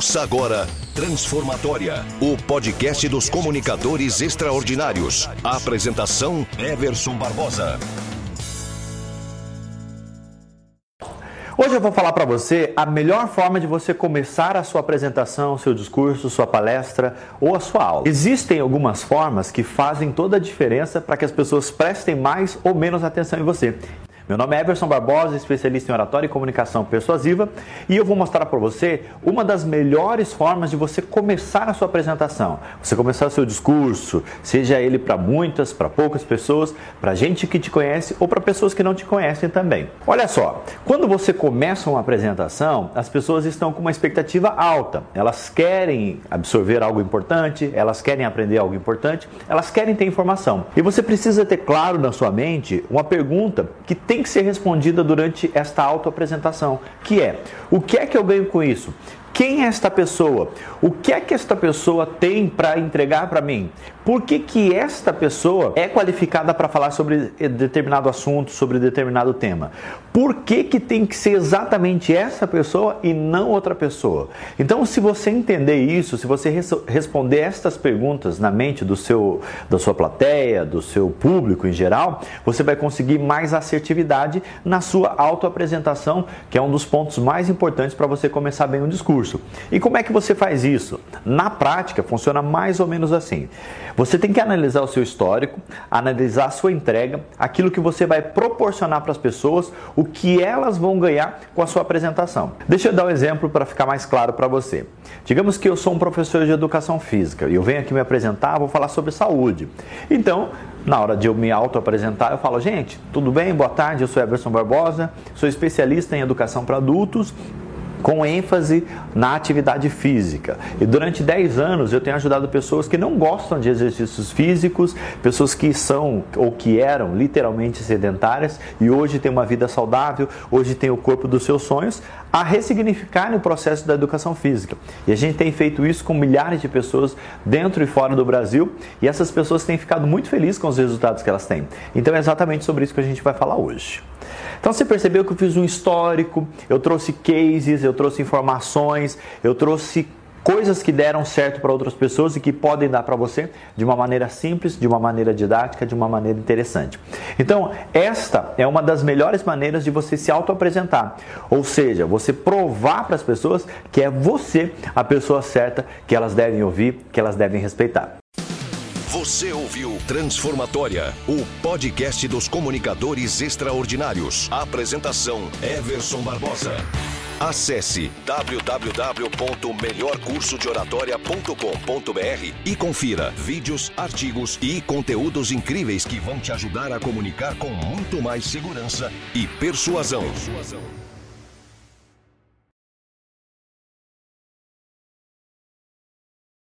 Ouça agora Transformatória, o podcast dos comunicadores extraordinários. A apresentação Everson Barbosa. Hoje eu vou falar para você a melhor forma de você começar a sua apresentação, seu discurso, sua palestra ou a sua aula. Existem algumas formas que fazem toda a diferença para que as pessoas prestem mais ou menos atenção em você. Meu nome é Everson Barbosa, especialista em oratória e comunicação persuasiva, e eu vou mostrar para você uma das melhores formas de você começar a sua apresentação. Você começar o seu discurso, seja ele para muitas, para poucas pessoas, para gente que te conhece ou para pessoas que não te conhecem também. Olha só, quando você começa uma apresentação, as pessoas estão com uma expectativa alta. Elas querem absorver algo importante, elas querem aprender algo importante, elas querem ter informação. E você precisa ter claro na sua mente uma pergunta que tem tem que ser respondida durante esta autoapresentação, que é: o que é que eu ganho com isso? Quem é esta pessoa? O que é que esta pessoa tem para entregar para mim? Por que, que esta pessoa é qualificada para falar sobre determinado assunto, sobre determinado tema? Por que, que tem que ser exatamente essa pessoa e não outra pessoa? Então, se você entender isso, se você res responder estas perguntas na mente do seu, da sua plateia, do seu público em geral, você vai conseguir mais assertividade na sua autoapresentação, que é um dos pontos mais importantes para você começar bem um discurso. E como é que você faz isso? Na prática, funciona mais ou menos assim. Você tem que analisar o seu histórico, analisar a sua entrega, aquilo que você vai proporcionar para as pessoas, o que elas vão ganhar com a sua apresentação. Deixa eu dar um exemplo para ficar mais claro para você. Digamos que eu sou um professor de educação física e eu venho aqui me apresentar, vou falar sobre saúde. Então, na hora de eu me auto-apresentar, eu falo, gente, tudo bem? Boa tarde, eu sou Everson Barbosa, sou especialista em educação para adultos com ênfase na atividade física. E durante 10 anos eu tenho ajudado pessoas que não gostam de exercícios físicos, pessoas que são ou que eram literalmente sedentárias e hoje têm uma vida saudável, hoje têm o corpo dos seus sonhos, a ressignificar o processo da educação física. E a gente tem feito isso com milhares de pessoas dentro e fora do Brasil e essas pessoas têm ficado muito felizes com os resultados que elas têm. Então é exatamente sobre isso que a gente vai falar hoje. Então você percebeu que eu fiz um histórico, eu trouxe cases, eu trouxe informações, eu trouxe coisas que deram certo para outras pessoas e que podem dar para você de uma maneira simples, de uma maneira didática, de uma maneira interessante. Então, esta é uma das melhores maneiras de você se auto-apresentar. Ou seja, você provar para as pessoas que é você a pessoa certa que elas devem ouvir, que elas devem respeitar. Você ouviu Transformatória, o podcast dos comunicadores extraordinários. Apresentação: Everson Barbosa. Acesse www.melhorcursodeoratoria.com.br e confira vídeos, artigos e conteúdos incríveis que vão te ajudar a comunicar com muito mais segurança e persuasão. persuasão.